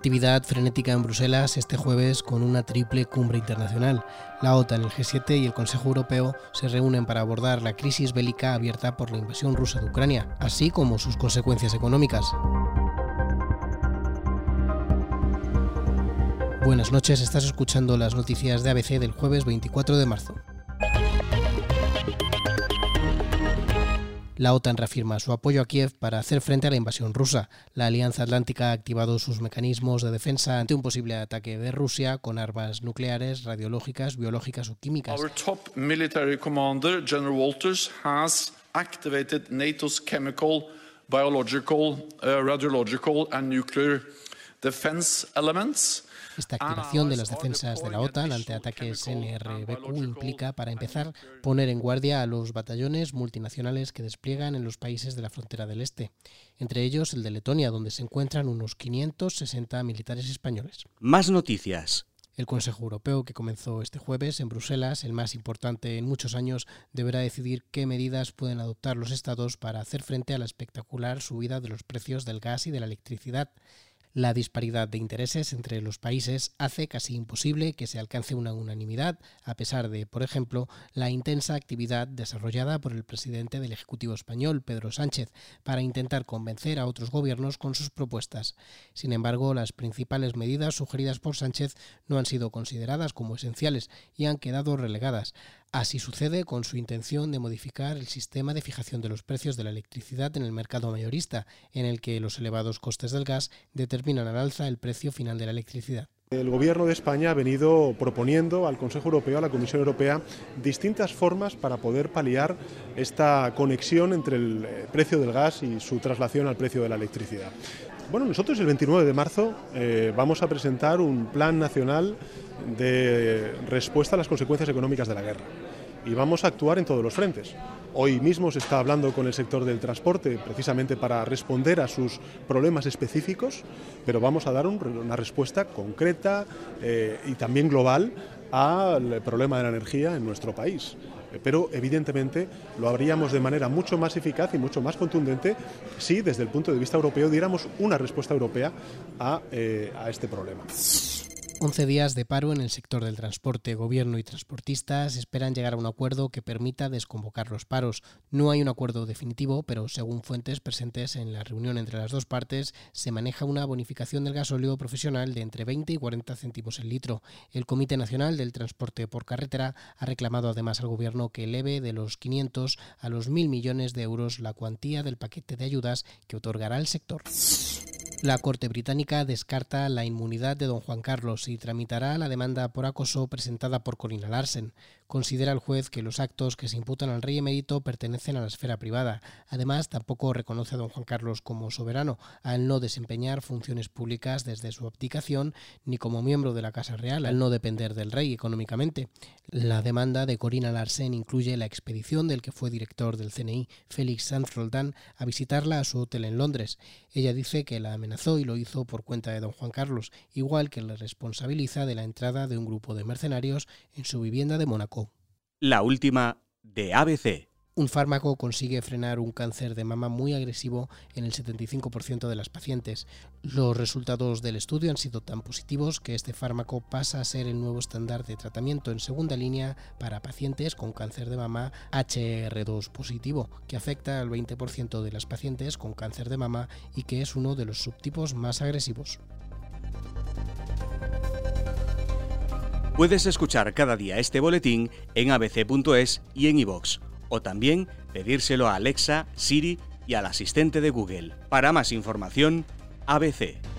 Actividad frenética en Bruselas este jueves con una triple cumbre internacional. La OTAN, el G7 y el Consejo Europeo se reúnen para abordar la crisis bélica abierta por la invasión rusa de Ucrania, así como sus consecuencias económicas. Buenas noches, estás escuchando las noticias de ABC del jueves 24 de marzo. La OTAN reafirma su apoyo a Kiev para hacer frente a la invasión rusa. La Alianza Atlántica ha activado sus mecanismos de defensa ante un posible ataque de Rusia con armas nucleares, radiológicas, biológicas o químicas. Our top military commander, General Walters, has activated NATO's chemical, biological, uh, radiological and nuclear defense elements esta activación de las defensas de la OTAN ante ataques NRBQ implica, para empezar, poner en guardia a los batallones multinacionales que despliegan en los países de la frontera del este, entre ellos el de Letonia, donde se encuentran unos 560 militares españoles. Más noticias. El Consejo Europeo, que comenzó este jueves en Bruselas, el más importante en muchos años, deberá decidir qué medidas pueden adoptar los Estados para hacer frente a la espectacular subida de los precios del gas y de la electricidad. La disparidad de intereses entre los países hace casi imposible que se alcance una unanimidad, a pesar de, por ejemplo, la intensa actividad desarrollada por el presidente del Ejecutivo español, Pedro Sánchez, para intentar convencer a otros gobiernos con sus propuestas. Sin embargo, las principales medidas sugeridas por Sánchez no han sido consideradas como esenciales y han quedado relegadas. Así sucede con su intención de modificar el sistema de fijación de los precios de la electricidad en el mercado mayorista, en el que los elevados costes del gas determinan al alza el precio final de la electricidad. El Gobierno de España ha venido proponiendo al Consejo Europeo, a la Comisión Europea, distintas formas para poder paliar esta conexión entre el eh, precio del gas y su traslación al precio de la electricidad. Bueno, nosotros el 29 de marzo eh, vamos a presentar un plan nacional de respuesta a las consecuencias económicas de la guerra y vamos a actuar en todos los frentes. Hoy mismo se está hablando con el sector del transporte precisamente para responder a sus problemas específicos, pero vamos a dar una respuesta concreta eh, y también global al problema de la energía en nuestro país pero evidentemente lo haríamos de manera mucho más eficaz y mucho más contundente si desde el punto de vista europeo diéramos una respuesta europea a, eh, a este problema. 11 días de paro en el sector del transporte. Gobierno y transportistas esperan llegar a un acuerdo que permita desconvocar los paros. No hay un acuerdo definitivo, pero según fuentes presentes en la reunión entre las dos partes, se maneja una bonificación del gasóleo profesional de entre 20 y 40 céntimos el litro. El Comité Nacional del Transporte por Carretera ha reclamado además al Gobierno que eleve de los 500 a los 1.000 millones de euros la cuantía del paquete de ayudas que otorgará el sector. La Corte Británica descarta la inmunidad de don Juan Carlos y tramitará la demanda por acoso presentada por Corina Larsen. Considera el juez que los actos que se imputan al rey emérito pertenecen a la esfera privada. Además, tampoco reconoce a don Juan Carlos como soberano, al no desempeñar funciones públicas desde su abdicación, ni como miembro de la Casa Real, al no depender del rey económicamente. La demanda de Corina Larsen incluye la expedición del que fue director del CNI, Félix Sanz Roldán, a visitarla a su hotel en Londres. Ella dice que la amenazó y lo hizo por cuenta de don Juan Carlos, igual que le responsabiliza de la entrada de un grupo de mercenarios en su vivienda de Mónaco. La última de ABC. Un fármaco consigue frenar un cáncer de mama muy agresivo en el 75% de las pacientes. Los resultados del estudio han sido tan positivos que este fármaco pasa a ser el nuevo estándar de tratamiento en segunda línea para pacientes con cáncer de mama HR2 positivo, que afecta al 20% de las pacientes con cáncer de mama y que es uno de los subtipos más agresivos. Puedes escuchar cada día este boletín en abc.es y en iVox, o también pedírselo a Alexa, Siri y al asistente de Google. Para más información, ABC.